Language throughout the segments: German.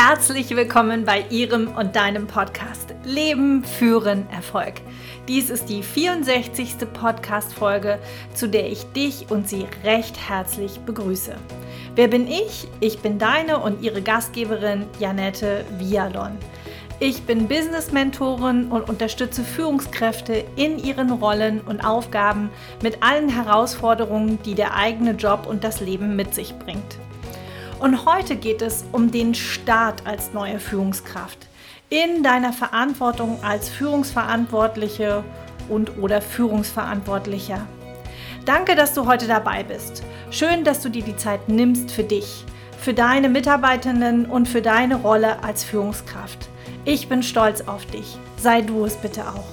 Herzlich willkommen bei Ihrem und deinem Podcast Leben, Führen, Erfolg. Dies ist die 64. Podcast-Folge, zu der ich dich und Sie recht herzlich begrüße. Wer bin ich? Ich bin deine und Ihre Gastgeberin Janette Vialon. Ich bin Business-Mentorin und unterstütze Führungskräfte in ihren Rollen und Aufgaben mit allen Herausforderungen, die der eigene Job und das Leben mit sich bringt. Und heute geht es um den Start als neue Führungskraft in deiner Verantwortung als Führungsverantwortliche und oder Führungsverantwortlicher. Danke, dass du heute dabei bist. Schön, dass du dir die Zeit nimmst für dich, für deine Mitarbeitenden und für deine Rolle als Führungskraft. Ich bin stolz auf dich. Sei du es bitte auch.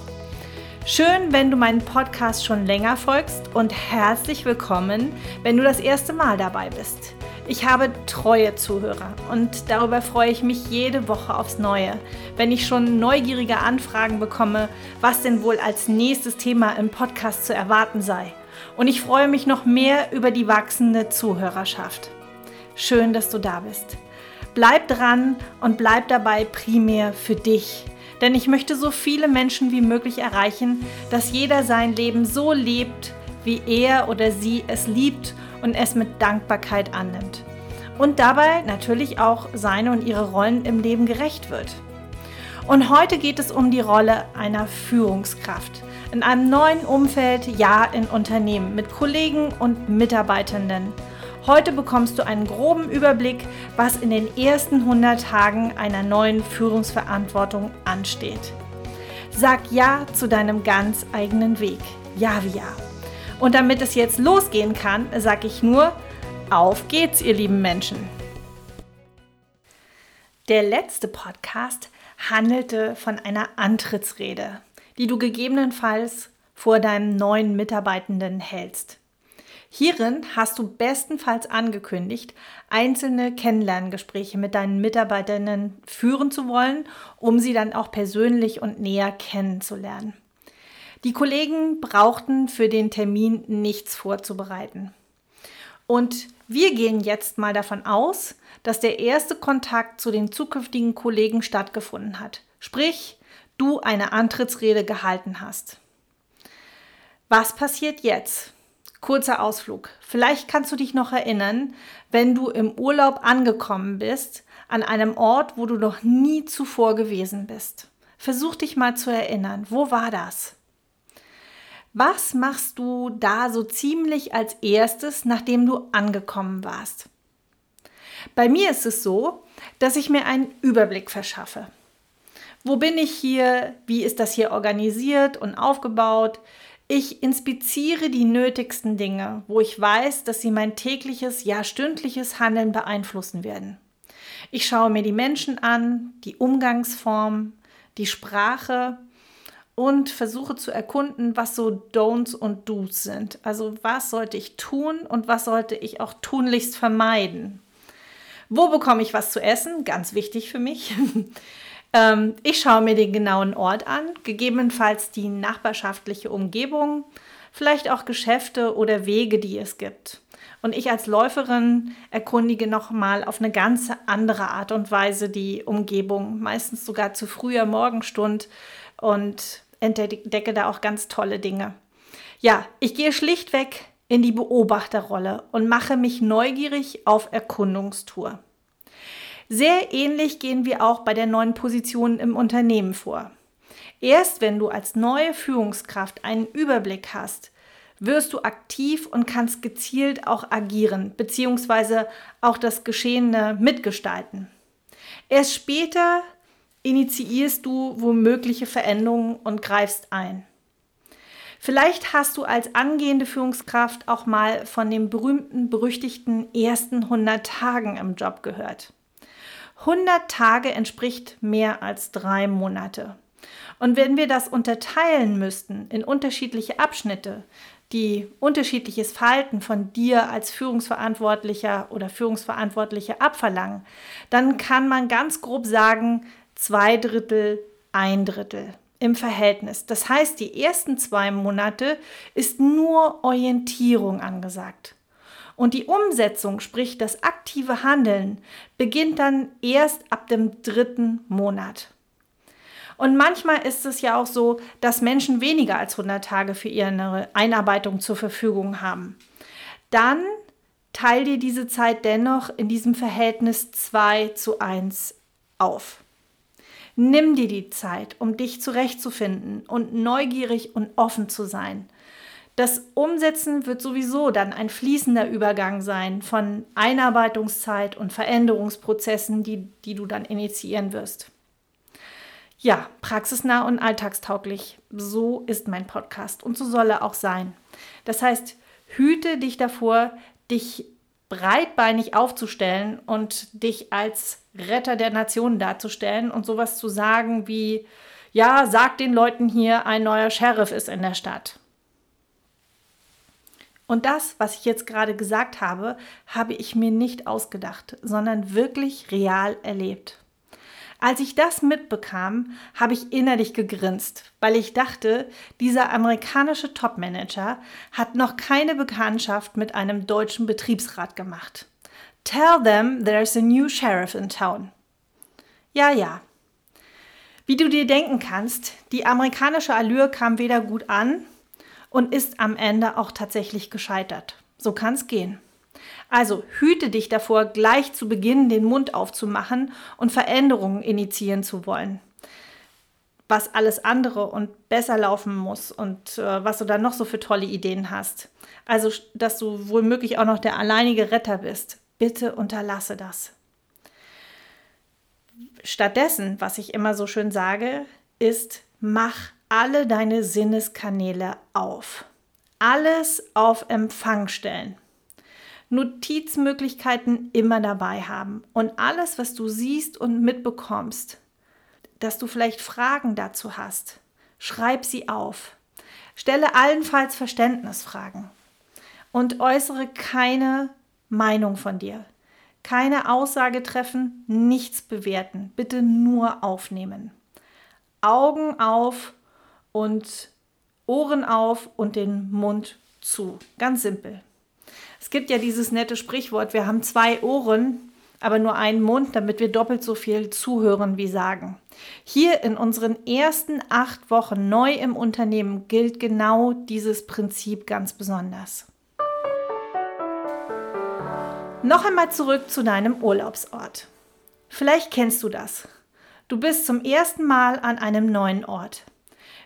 Schön, wenn du meinen Podcast schon länger folgst und herzlich willkommen, wenn du das erste Mal dabei bist. Ich habe treue Zuhörer und darüber freue ich mich jede Woche aufs Neue, wenn ich schon neugierige Anfragen bekomme, was denn wohl als nächstes Thema im Podcast zu erwarten sei. Und ich freue mich noch mehr über die wachsende Zuhörerschaft. Schön, dass du da bist. Bleib dran und bleib dabei primär für dich. Denn ich möchte so viele Menschen wie möglich erreichen, dass jeder sein Leben so lebt, wie er oder sie es liebt und es mit Dankbarkeit annimmt. Und dabei natürlich auch seine und ihre Rollen im Leben gerecht wird. Und heute geht es um die Rolle einer Führungskraft in einem neuen Umfeld, ja in Unternehmen mit Kollegen und Mitarbeitenden. Heute bekommst du einen groben Überblick, was in den ersten 100 Tagen einer neuen Führungsverantwortung ansteht. Sag Ja zu deinem ganz eigenen Weg. Ja wie Ja. Und damit es jetzt losgehen kann, sage ich nur, auf geht's, ihr lieben Menschen. Der letzte Podcast handelte von einer Antrittsrede, die du gegebenenfalls vor deinem neuen Mitarbeitenden hältst. Hierin hast du bestenfalls angekündigt, einzelne Kennenlerngespräche mit deinen Mitarbeiterinnen führen zu wollen, um sie dann auch persönlich und näher kennenzulernen. Die Kollegen brauchten für den Termin nichts vorzubereiten. Und wir gehen jetzt mal davon aus, dass der erste Kontakt zu den zukünftigen Kollegen stattgefunden hat. Sprich, du eine Antrittsrede gehalten hast. Was passiert jetzt? Kurzer Ausflug. Vielleicht kannst du dich noch erinnern, wenn du im Urlaub angekommen bist, an einem Ort, wo du noch nie zuvor gewesen bist. Versuch dich mal zu erinnern. Wo war das? Was machst du da so ziemlich als erstes, nachdem du angekommen warst? Bei mir ist es so, dass ich mir einen Überblick verschaffe. Wo bin ich hier? Wie ist das hier organisiert und aufgebaut? Ich inspiziere die nötigsten Dinge, wo ich weiß, dass sie mein tägliches, ja stündliches Handeln beeinflussen werden. Ich schaue mir die Menschen an, die Umgangsform, die Sprache und versuche zu erkunden, was so Don'ts und Do's sind. Also was sollte ich tun und was sollte ich auch tunlichst vermeiden. Wo bekomme ich was zu essen? Ganz wichtig für mich. Ähm, ich schaue mir den genauen Ort an, gegebenenfalls die nachbarschaftliche Umgebung, vielleicht auch Geschäfte oder Wege, die es gibt. Und ich als Läuferin erkundige nochmal auf eine ganz andere Art und Weise die Umgebung, meistens sogar zu früher Morgenstund und entdecke da auch ganz tolle Dinge. Ja, ich gehe schlichtweg in die Beobachterrolle und mache mich neugierig auf Erkundungstour. Sehr ähnlich gehen wir auch bei der neuen Position im Unternehmen vor. Erst wenn du als neue Führungskraft einen Überblick hast, wirst du aktiv und kannst gezielt auch agieren bzw. auch das Geschehene mitgestalten. Erst später initiierst du womögliche Veränderungen und greifst ein. Vielleicht hast du als angehende Führungskraft auch mal von den berühmten, berüchtigten ersten 100 Tagen im Job gehört. 100 Tage entspricht mehr als drei Monate. Und wenn wir das unterteilen müssten in unterschiedliche Abschnitte, die unterschiedliches Verhalten von dir als Führungsverantwortlicher oder Führungsverantwortliche abverlangen, dann kann man ganz grob sagen, zwei Drittel, ein Drittel im Verhältnis. Das heißt, die ersten zwei Monate ist nur Orientierung angesagt. Und die Umsetzung, sprich das aktive Handeln, beginnt dann erst ab dem dritten Monat. Und manchmal ist es ja auch so, dass Menschen weniger als 100 Tage für ihre Einarbeitung zur Verfügung haben. Dann teil dir diese Zeit dennoch in diesem Verhältnis 2 zu 1 auf. Nimm dir die Zeit, um dich zurechtzufinden und neugierig und offen zu sein. Das Umsetzen wird sowieso dann ein fließender Übergang sein von Einarbeitungszeit und Veränderungsprozessen, die, die du dann initiieren wirst. Ja, praxisnah und alltagstauglich. So ist mein Podcast und so soll er auch sein. Das heißt, hüte dich davor, dich breitbeinig aufzustellen und dich als Retter der Nation darzustellen und sowas zu sagen wie, ja, sag den Leuten hier, ein neuer Sheriff ist in der Stadt. Und das, was ich jetzt gerade gesagt habe, habe ich mir nicht ausgedacht, sondern wirklich real erlebt. Als ich das mitbekam, habe ich innerlich gegrinst, weil ich dachte, dieser amerikanische Topmanager hat noch keine Bekanntschaft mit einem deutschen Betriebsrat gemacht. Tell them there's a new sheriff in town. Ja, ja. Wie du dir denken kannst, die amerikanische Allure kam weder gut an und ist am Ende auch tatsächlich gescheitert. So kann es gehen. Also hüte dich davor, gleich zu Beginn den Mund aufzumachen und Veränderungen initiieren zu wollen. Was alles andere und besser laufen muss und äh, was du dann noch so für tolle Ideen hast. Also, dass du womöglich auch noch der alleinige Retter bist. Bitte unterlasse das. Stattdessen, was ich immer so schön sage, ist, mach alle deine Sinneskanäle auf. Alles auf Empfang stellen. Notizmöglichkeiten immer dabei haben und alles, was du siehst und mitbekommst, dass du vielleicht Fragen dazu hast, schreib sie auf. Stelle allenfalls Verständnisfragen und äußere keine Meinung von dir. Keine Aussage treffen, nichts bewerten, bitte nur aufnehmen. Augen auf und Ohren auf und den Mund zu. Ganz simpel. Es gibt ja dieses nette Sprichwort, wir haben zwei Ohren, aber nur einen Mund, damit wir doppelt so viel zuhören wie sagen. Hier in unseren ersten acht Wochen neu im Unternehmen gilt genau dieses Prinzip ganz besonders. Noch einmal zurück zu deinem Urlaubsort. Vielleicht kennst du das. Du bist zum ersten Mal an einem neuen Ort.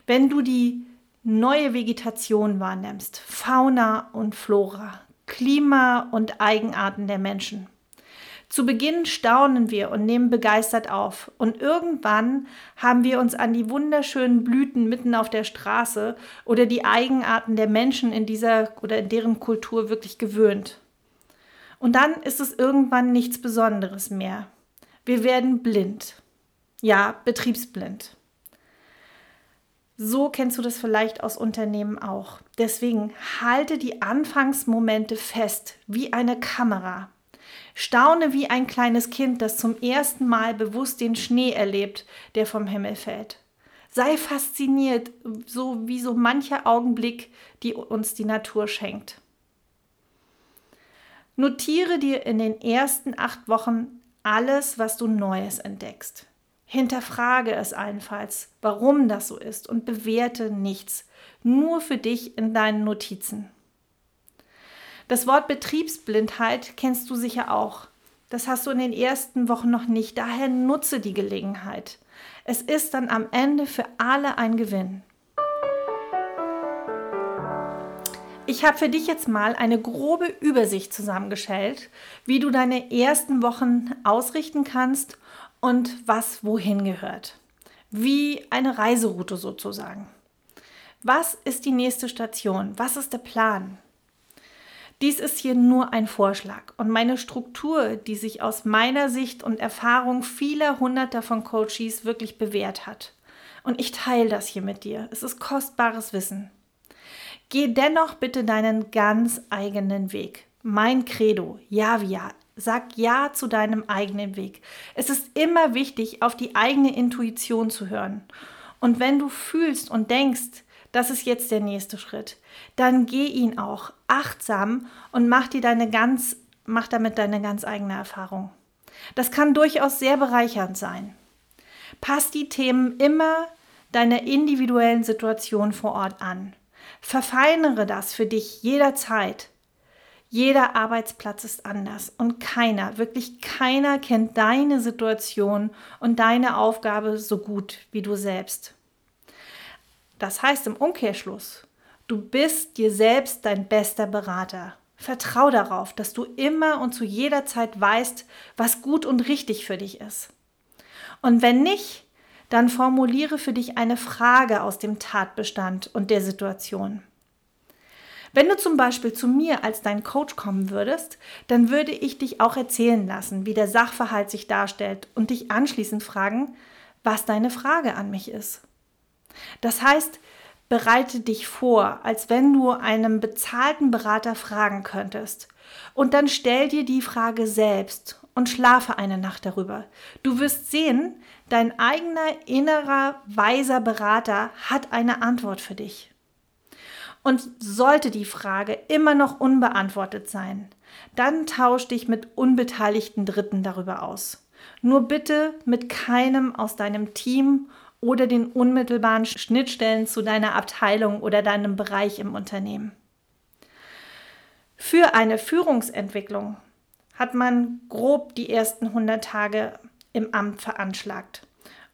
Wenn du die neue Vegetation wahrnimmst, Fauna und Flora, Klima und Eigenarten der Menschen. Zu Beginn staunen wir und nehmen begeistert auf. Und irgendwann haben wir uns an die wunderschönen Blüten mitten auf der Straße oder die Eigenarten der Menschen in dieser oder in deren Kultur wirklich gewöhnt. Und dann ist es irgendwann nichts Besonderes mehr. Wir werden blind. Ja, betriebsblind. So kennst du das vielleicht aus Unternehmen auch. Deswegen halte die Anfangsmomente fest, wie eine Kamera. Staune wie ein kleines Kind, das zum ersten Mal bewusst den Schnee erlebt, der vom Himmel fällt. Sei fasziniert, so wie so mancher Augenblick, die uns die Natur schenkt. Notiere dir in den ersten acht Wochen alles, was du Neues entdeckst. Hinterfrage es allenfalls, warum das so ist und bewerte nichts, nur für dich in deinen Notizen. Das Wort Betriebsblindheit kennst du sicher auch. Das hast du in den ersten Wochen noch nicht, daher nutze die Gelegenheit. Es ist dann am Ende für alle ein Gewinn. Ich habe für dich jetzt mal eine grobe Übersicht zusammengestellt, wie du deine ersten Wochen ausrichten kannst und was wohin gehört. Wie eine Reiseroute sozusagen. Was ist die nächste Station? Was ist der Plan? Dies ist hier nur ein Vorschlag und meine Struktur, die sich aus meiner Sicht und Erfahrung vieler Hunderter von Coaches wirklich bewährt hat. Und ich teile das hier mit dir. Es ist kostbares Wissen. Geh dennoch bitte deinen ganz eigenen Weg. Mein Credo, Javia, Sag Ja zu deinem eigenen Weg. Es ist immer wichtig, auf die eigene Intuition zu hören. Und wenn du fühlst und denkst, das ist jetzt der nächste Schritt, dann geh ihn auch achtsam und mach dir deine ganz, mach damit deine ganz eigene Erfahrung. Das kann durchaus sehr bereichernd sein. Pass die Themen immer deiner individuellen Situation vor Ort an. Verfeinere das für dich jederzeit. Jeder Arbeitsplatz ist anders und keiner, wirklich keiner kennt deine Situation und deine Aufgabe so gut wie du selbst. Das heißt im Umkehrschluss, du bist dir selbst dein bester Berater. Vertrau darauf, dass du immer und zu jeder Zeit weißt, was gut und richtig für dich ist. Und wenn nicht, dann formuliere für dich eine Frage aus dem Tatbestand und der Situation. Wenn du zum Beispiel zu mir als dein Coach kommen würdest, dann würde ich dich auch erzählen lassen, wie der Sachverhalt sich darstellt und dich anschließend fragen, was deine Frage an mich ist. Das heißt, bereite dich vor, als wenn du einem bezahlten Berater fragen könntest. Und dann stell dir die Frage selbst und schlafe eine Nacht darüber. Du wirst sehen, dein eigener innerer weiser Berater hat eine Antwort für dich. Und sollte die Frage immer noch unbeantwortet sein, dann tausch dich mit unbeteiligten Dritten darüber aus. Nur bitte mit keinem aus deinem Team oder den unmittelbaren Schnittstellen zu deiner Abteilung oder deinem Bereich im Unternehmen. Für eine Führungsentwicklung hat man grob die ersten 100 Tage im Amt veranschlagt.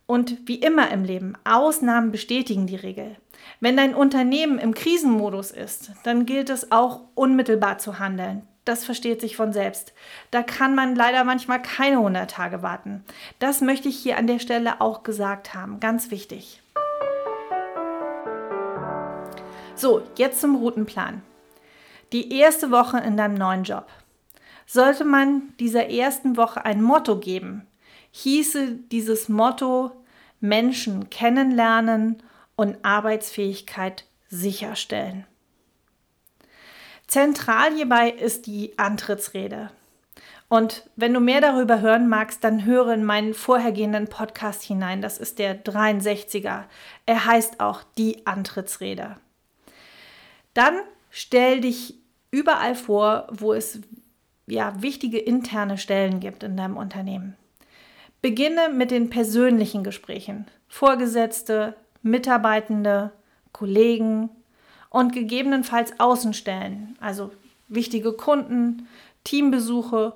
Und wie immer im Leben, Ausnahmen bestätigen die Regel. Wenn dein Unternehmen im Krisenmodus ist, dann gilt es auch unmittelbar zu handeln. Das versteht sich von selbst. Da kann man leider manchmal keine 100 Tage warten. Das möchte ich hier an der Stelle auch gesagt haben. Ganz wichtig. So, jetzt zum Routenplan. Die erste Woche in deinem neuen Job. Sollte man dieser ersten Woche ein Motto geben, hieße dieses Motto Menschen kennenlernen und Arbeitsfähigkeit sicherstellen. Zentral hierbei ist die Antrittsrede. Und wenn du mehr darüber hören magst, dann höre in meinen vorhergehenden Podcast hinein. Das ist der 63er. Er heißt auch die Antrittsrede. Dann stell dich überall vor, wo es ja, wichtige interne Stellen gibt in deinem Unternehmen. Beginne mit den persönlichen Gesprächen. Vorgesetzte, Mitarbeitende, Kollegen und gegebenenfalls Außenstellen, also wichtige Kunden, Teambesuche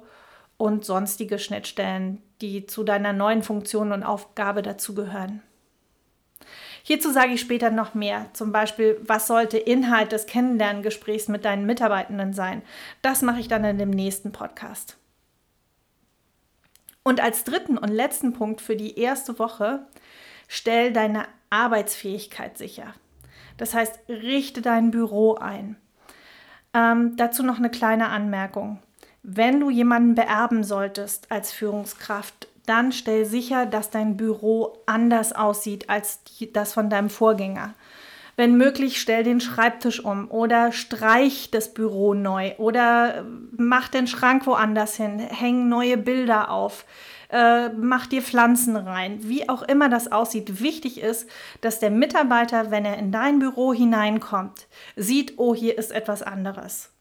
und sonstige Schnittstellen, die zu deiner neuen Funktion und Aufgabe dazugehören. Hierzu sage ich später noch mehr. Zum Beispiel, was sollte Inhalt des Kennenlerngesprächs mit deinen Mitarbeitenden sein? Das mache ich dann in dem nächsten Podcast. Und als dritten und letzten Punkt für die erste Woche, stell deine Arbeitsfähigkeit sicher. Das heißt, richte dein Büro ein. Ähm, dazu noch eine kleine Anmerkung. Wenn du jemanden beerben solltest als Führungskraft, dann stell sicher, dass dein Büro anders aussieht als die, das von deinem Vorgänger. Wenn möglich, stell den Schreibtisch um oder streich das Büro neu oder mach den Schrank woanders hin, häng neue Bilder auf äh, mach dir Pflanzen rein, wie auch immer das aussieht. Wichtig ist, dass der Mitarbeiter, wenn er in dein Büro hineinkommt, sieht, oh, hier ist etwas anderes.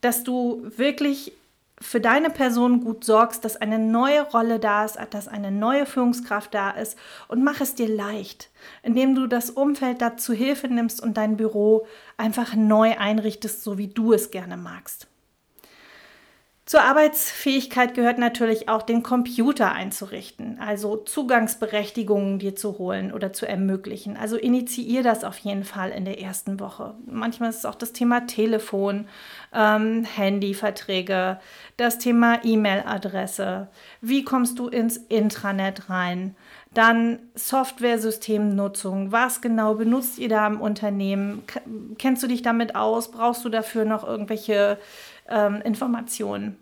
Dass du wirklich für deine Person gut sorgst, dass eine neue Rolle da ist, dass eine neue Führungskraft da ist und mach es dir leicht, indem du das Umfeld dazu Hilfe nimmst und dein Büro einfach neu einrichtest, so wie du es gerne magst. Zur Arbeitsfähigkeit gehört natürlich auch den Computer einzurichten, also Zugangsberechtigungen dir zu holen oder zu ermöglichen. Also initiier das auf jeden Fall in der ersten Woche. Manchmal ist es auch das Thema Telefon, ähm, Handyverträge, das Thema E-Mail-Adresse. Wie kommst du ins Intranet rein? Dann Software-Systemnutzung. Was genau benutzt ihr da im Unternehmen? Kennst du dich damit aus? Brauchst du dafür noch irgendwelche ähm, Informationen.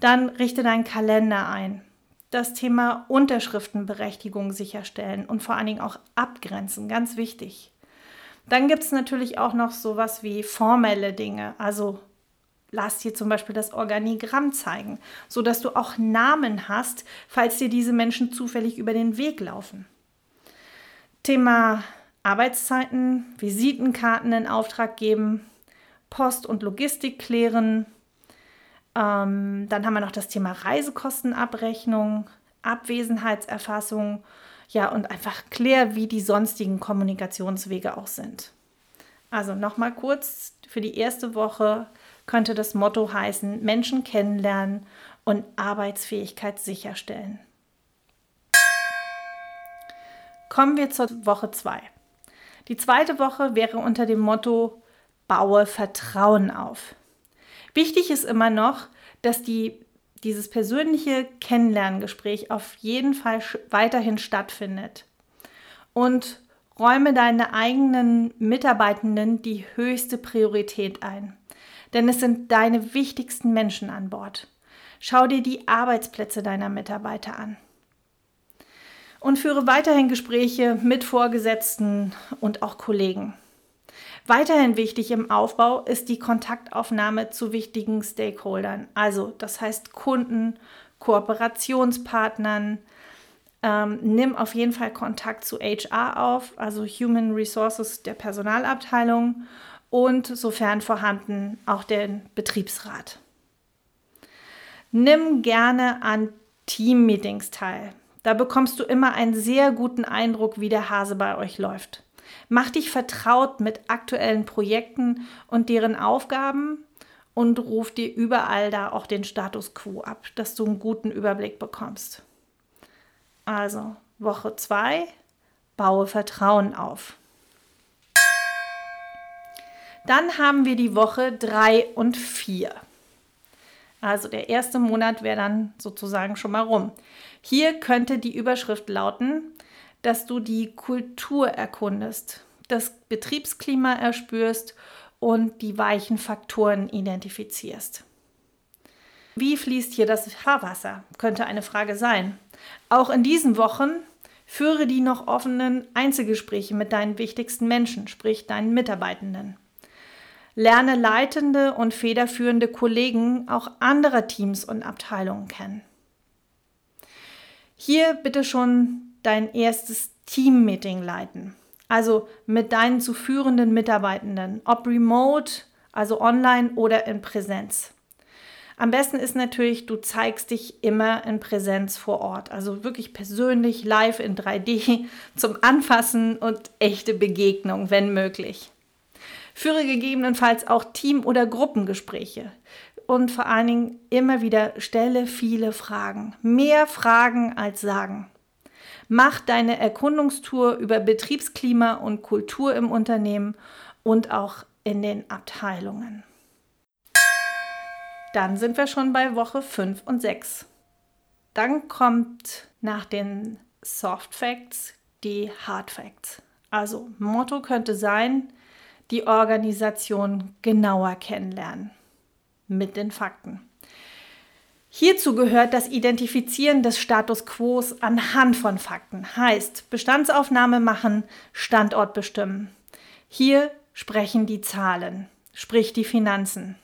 Dann richte deinen Kalender ein. Das Thema Unterschriftenberechtigung sicherstellen und vor allen Dingen auch abgrenzen, ganz wichtig. Dann gibt es natürlich auch noch sowas wie formelle Dinge, also lass dir zum Beispiel das Organigramm zeigen, sodass du auch Namen hast, falls dir diese Menschen zufällig über den Weg laufen. Thema Arbeitszeiten, Visitenkarten in Auftrag geben, Post und Logistik klären. Ähm, dann haben wir noch das Thema Reisekostenabrechnung, Abwesenheitserfassung. Ja, und einfach klär, wie die sonstigen Kommunikationswege auch sind. Also nochmal kurz, für die erste Woche könnte das Motto heißen, Menschen kennenlernen und Arbeitsfähigkeit sicherstellen. Kommen wir zur Woche 2. Die zweite Woche wäre unter dem Motto Baue Vertrauen auf. Wichtig ist immer noch, dass die, dieses persönliche Kennenlerngespräch auf jeden Fall weiterhin stattfindet. Und räume deine eigenen Mitarbeitenden die höchste Priorität ein. Denn es sind deine wichtigsten Menschen an Bord. Schau dir die Arbeitsplätze deiner Mitarbeiter an und führe weiterhin Gespräche mit Vorgesetzten und auch Kollegen. Weiterhin wichtig im Aufbau ist die Kontaktaufnahme zu wichtigen Stakeholdern, also das heißt Kunden, Kooperationspartnern. Ähm, nimm auf jeden Fall Kontakt zu HR auf, also Human Resources der Personalabteilung und sofern vorhanden auch den Betriebsrat. Nimm gerne an Teammeetings teil. Da bekommst du immer einen sehr guten Eindruck, wie der Hase bei euch läuft. Mach dich vertraut mit aktuellen Projekten und deren Aufgaben und ruf dir überall da auch den Status quo ab, dass du einen guten Überblick bekommst. Also, Woche 2, baue Vertrauen auf. Dann haben wir die Woche 3 und 4. Also der erste Monat wäre dann sozusagen schon mal rum. Hier könnte die Überschrift lauten, dass du die Kultur erkundest, das Betriebsklima erspürst und die weichen Faktoren identifizierst. Wie fließt hier das Fahrwasser? Könnte eine Frage sein. Auch in diesen Wochen führe die noch offenen Einzelgespräche mit deinen wichtigsten Menschen, sprich deinen Mitarbeitenden. Lerne leitende und federführende Kollegen auch anderer Teams und Abteilungen kennen. Hier bitte schon dein erstes Team-Meeting leiten. Also mit deinen zu führenden Mitarbeitenden, ob remote, also online oder in Präsenz. Am besten ist natürlich, du zeigst dich immer in Präsenz vor Ort, also wirklich persönlich, live in 3D zum Anfassen und echte Begegnung, wenn möglich. Führe gegebenenfalls auch Team- oder Gruppengespräche und vor allen Dingen immer wieder stelle viele Fragen. Mehr Fragen als Sagen. Mach deine Erkundungstour über Betriebsklima und Kultur im Unternehmen und auch in den Abteilungen. Dann sind wir schon bei Woche 5 und 6. Dann kommt nach den Soft Facts die Hard Facts. Also Motto könnte sein, die Organisation genauer kennenlernen mit den Fakten. Hierzu gehört das Identifizieren des Status quo anhand von Fakten, heißt Bestandsaufnahme machen, Standort bestimmen. Hier sprechen die Zahlen, sprich die Finanzen.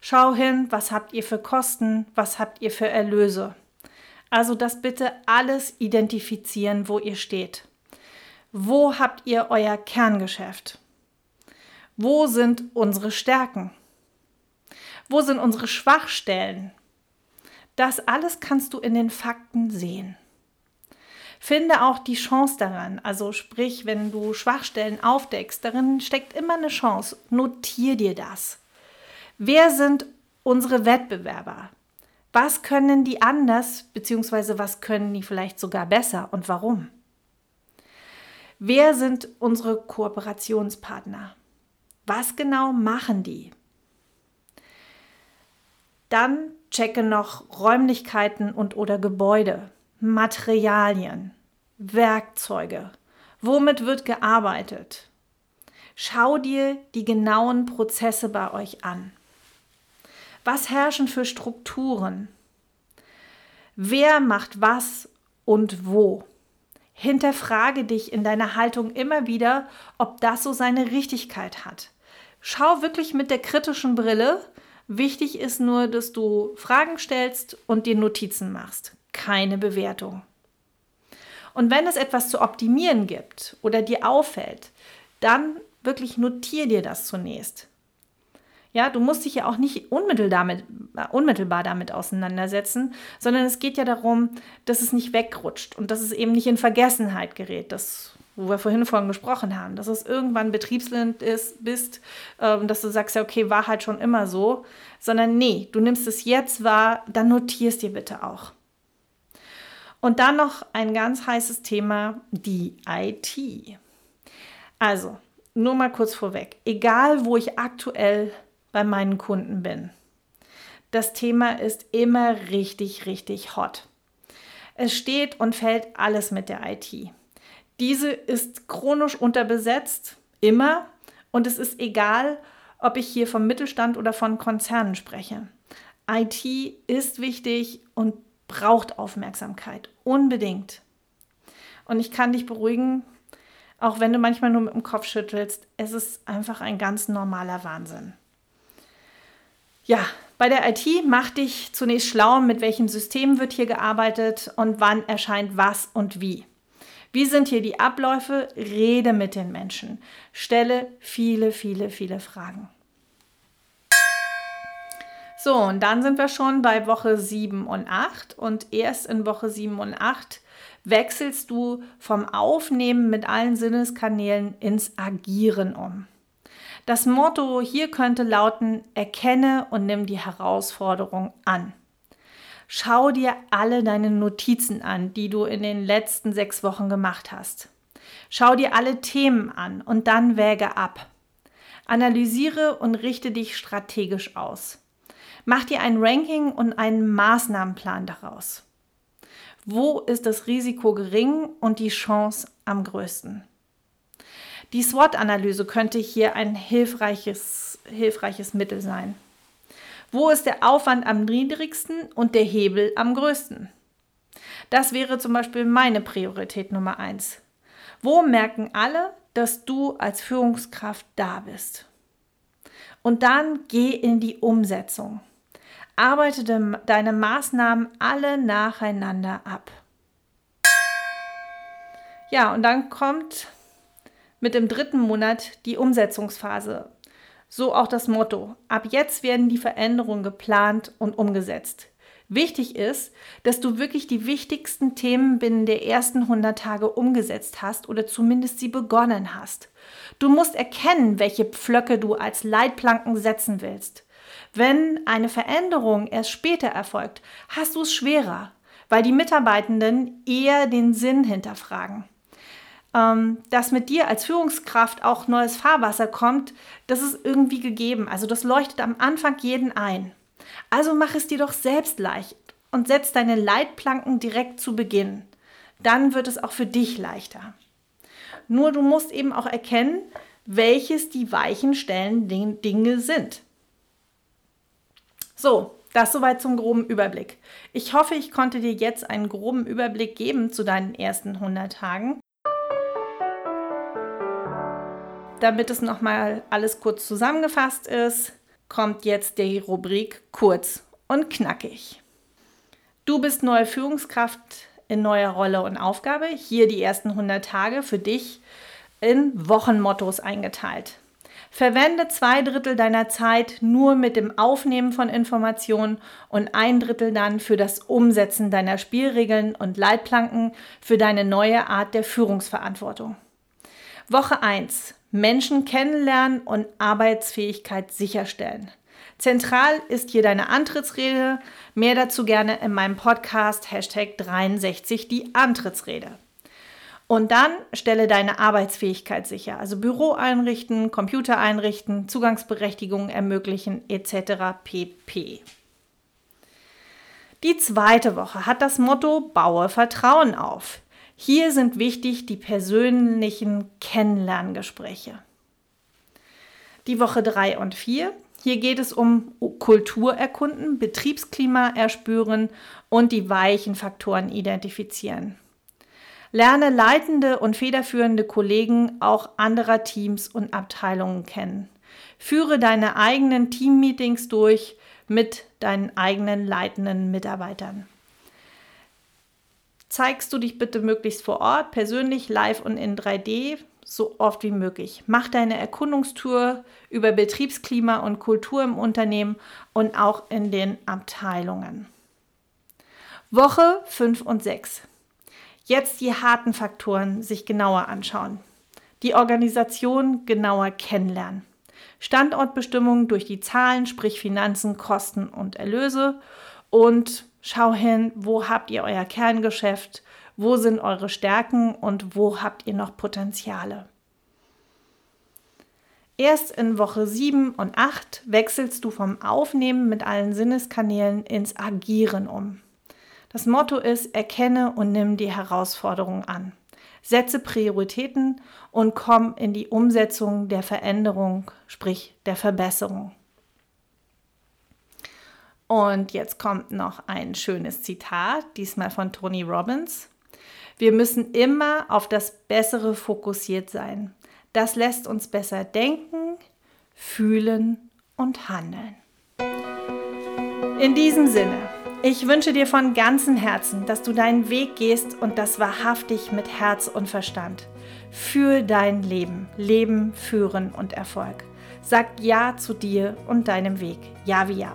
Schau hin, was habt ihr für Kosten, was habt ihr für Erlöse. Also das bitte alles identifizieren, wo ihr steht. Wo habt ihr euer Kerngeschäft? Wo sind unsere Stärken? Wo sind unsere Schwachstellen? Das alles kannst du in den Fakten sehen. Finde auch die Chance daran, also sprich, wenn du Schwachstellen aufdeckst, darin steckt immer eine Chance. Notier dir das. Wer sind unsere Wettbewerber? Was können die anders, beziehungsweise was können die vielleicht sogar besser und warum? Wer sind unsere Kooperationspartner? Was genau machen die? Dann checke noch Räumlichkeiten und oder Gebäude, Materialien, Werkzeuge. Womit wird gearbeitet? Schau dir die genauen Prozesse bei euch an. Was herrschen für Strukturen? Wer macht was und wo? Hinterfrage dich in deiner Haltung immer wieder, ob das so seine Richtigkeit hat. Schau wirklich mit der kritischen Brille. Wichtig ist nur, dass du Fragen stellst und dir Notizen machst. Keine Bewertung. Und wenn es etwas zu optimieren gibt oder dir auffällt, dann wirklich notier dir das zunächst. Ja, du musst dich ja auch nicht unmittelbar damit, unmittelbar damit auseinandersetzen, sondern es geht ja darum, dass es nicht wegrutscht und dass es eben nicht in Vergessenheit gerät. Das, wo wir vorhin von gesprochen haben, dass es irgendwann betriebsblind ist, bist, äh, dass du sagst, ja, okay, war halt schon immer so, sondern nee, du nimmst es jetzt wahr, dann notierst dir bitte auch. Und dann noch ein ganz heißes Thema, die IT. Also, nur mal kurz vorweg, egal wo ich aktuell bei meinen Kunden bin. Das Thema ist immer richtig, richtig hot. Es steht und fällt alles mit der IT. Diese ist chronisch unterbesetzt, immer, und es ist egal, ob ich hier vom Mittelstand oder von Konzernen spreche. IT ist wichtig und braucht Aufmerksamkeit, unbedingt. Und ich kann dich beruhigen, auch wenn du manchmal nur mit dem Kopf schüttelst, es ist einfach ein ganz normaler Wahnsinn. Ja, bei der IT mach dich zunächst schlau, mit welchem System wird hier gearbeitet und wann erscheint was und wie. Wie sind hier die Abläufe? Rede mit den Menschen. Stelle viele, viele, viele Fragen. So, und dann sind wir schon bei Woche 7 und 8 und erst in Woche 7 und 8 wechselst du vom Aufnehmen mit allen Sinneskanälen ins Agieren um. Das Motto hier könnte lauten, erkenne und nimm die Herausforderung an. Schau dir alle deine Notizen an, die du in den letzten sechs Wochen gemacht hast. Schau dir alle Themen an und dann wäge ab. Analysiere und richte dich strategisch aus. Mach dir ein Ranking und einen Maßnahmenplan daraus. Wo ist das Risiko gering und die Chance am größten? Die SWOT-Analyse könnte hier ein hilfreiches, hilfreiches Mittel sein. Wo ist der Aufwand am niedrigsten und der Hebel am größten? Das wäre zum Beispiel meine Priorität Nummer eins. Wo merken alle, dass du als Führungskraft da bist? Und dann geh in die Umsetzung. Arbeite deine Maßnahmen alle nacheinander ab. Ja, und dann kommt mit dem dritten Monat die Umsetzungsphase. So auch das Motto. Ab jetzt werden die Veränderungen geplant und umgesetzt. Wichtig ist, dass du wirklich die wichtigsten Themen binnen der ersten 100 Tage umgesetzt hast oder zumindest sie begonnen hast. Du musst erkennen, welche Pflöcke du als Leitplanken setzen willst. Wenn eine Veränderung erst später erfolgt, hast du es schwerer, weil die Mitarbeitenden eher den Sinn hinterfragen ähm, dass mit dir als Führungskraft auch neues Fahrwasser kommt, das ist irgendwie gegeben. Also das leuchtet am Anfang jeden ein. Also mach es dir doch selbst leicht und setz deine Leitplanken direkt zu Beginn. Dann wird es auch für dich leichter. Nur du musst eben auch erkennen, welches die weichen Stellen Dinge sind. So, das soweit zum groben Überblick. Ich hoffe, ich konnte dir jetzt einen groben Überblick geben zu deinen ersten 100 Tagen. Damit es nochmal alles kurz zusammengefasst ist, kommt jetzt die Rubrik kurz und knackig. Du bist neue Führungskraft in neuer Rolle und Aufgabe. Hier die ersten 100 Tage für dich in Wochenmottos eingeteilt. Verwende zwei Drittel deiner Zeit nur mit dem Aufnehmen von Informationen und ein Drittel dann für das Umsetzen deiner Spielregeln und Leitplanken für deine neue Art der Führungsverantwortung. Woche 1. Menschen kennenlernen und Arbeitsfähigkeit sicherstellen. Zentral ist hier deine Antrittsrede. Mehr dazu gerne in meinem Podcast Hashtag 63 die Antrittsrede. Und dann stelle deine Arbeitsfähigkeit sicher, also Büro einrichten, Computer einrichten, Zugangsberechtigungen ermöglichen etc. pp. Die zweite Woche hat das Motto Baue Vertrauen auf. Hier sind wichtig die persönlichen Kennenlerngespräche. Die Woche 3 und 4. Hier geht es um Kultur erkunden, Betriebsklima erspüren und die weichen Faktoren identifizieren. Lerne leitende und federführende Kollegen auch anderer Teams und Abteilungen kennen. Führe deine eigenen Teammeetings durch mit deinen eigenen leitenden Mitarbeitern. Zeigst du dich bitte möglichst vor Ort, persönlich, live und in 3D, so oft wie möglich. Mach deine Erkundungstour über Betriebsklima und Kultur im Unternehmen und auch in den Abteilungen. Woche 5 und 6. Jetzt die harten Faktoren sich genauer anschauen. Die Organisation genauer kennenlernen. Standortbestimmung durch die Zahlen, sprich Finanzen, Kosten und Erlöse. Und schau hin, wo habt ihr euer Kerngeschäft, wo sind eure Stärken und wo habt ihr noch Potenziale. Erst in Woche 7 und 8 wechselst du vom Aufnehmen mit allen Sinneskanälen ins Agieren um. Das Motto ist, erkenne und nimm die Herausforderungen an. Setze Prioritäten und komm in die Umsetzung der Veränderung, sprich der Verbesserung. Und jetzt kommt noch ein schönes Zitat, diesmal von Tony Robbins. Wir müssen immer auf das Bessere fokussiert sein. Das lässt uns besser denken, fühlen und handeln. In diesem Sinne, ich wünsche dir von ganzem Herzen, dass du deinen Weg gehst und das wahrhaftig mit Herz und Verstand. Für dein Leben, Leben, Führen und Erfolg. Sag Ja zu dir und deinem Weg. Ja wie Ja.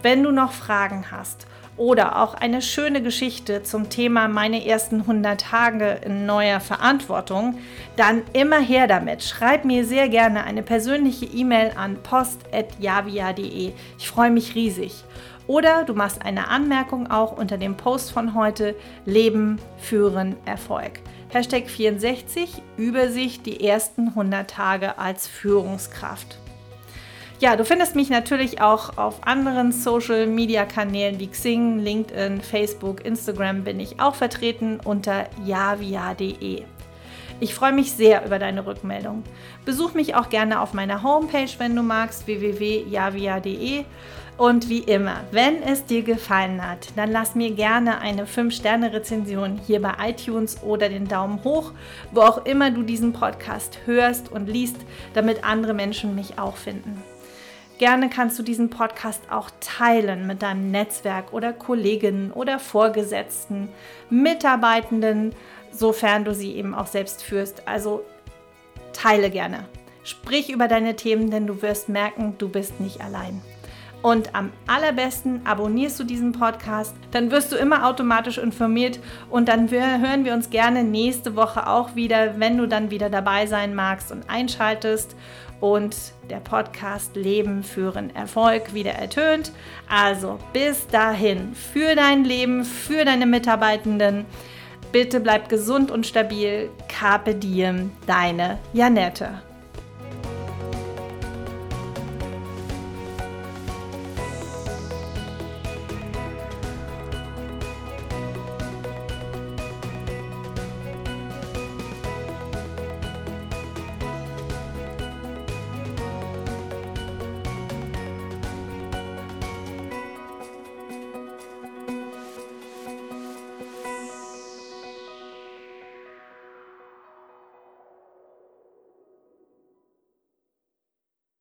Wenn du noch Fragen hast oder auch eine schöne Geschichte zum Thema meine ersten 100 Tage in neuer Verantwortung, dann immer her damit. Schreib mir sehr gerne eine persönliche E-Mail an post.javia.de. Ich freue mich riesig. Oder du machst eine Anmerkung auch unter dem Post von heute Leben, Führen, Erfolg. Hashtag 64 Übersicht die ersten 100 Tage als Führungskraft. Ja, du findest mich natürlich auch auf anderen Social Media Kanälen wie Xing, LinkedIn, Facebook, Instagram bin ich auch vertreten unter javia.de. Ich freue mich sehr über deine Rückmeldung. Besuch mich auch gerne auf meiner Homepage, wenn du magst, www.javia.de. Und wie immer, wenn es dir gefallen hat, dann lass mir gerne eine 5-Sterne-Rezension hier bei iTunes oder den Daumen hoch, wo auch immer du diesen Podcast hörst und liest, damit andere Menschen mich auch finden. Gerne kannst du diesen Podcast auch teilen mit deinem Netzwerk oder Kolleginnen oder Vorgesetzten, Mitarbeitenden, sofern du sie eben auch selbst führst. Also teile gerne. Sprich über deine Themen, denn du wirst merken, du bist nicht allein. Und am allerbesten abonnierst du diesen Podcast, dann wirst du immer automatisch informiert und dann hören wir uns gerne nächste Woche auch wieder, wenn du dann wieder dabei sein magst und einschaltest und der Podcast Leben führen Erfolg wieder ertönt. Also bis dahin, für dein Leben, für deine Mitarbeitenden. Bitte bleib gesund und stabil. Carpe diem, deine Janette.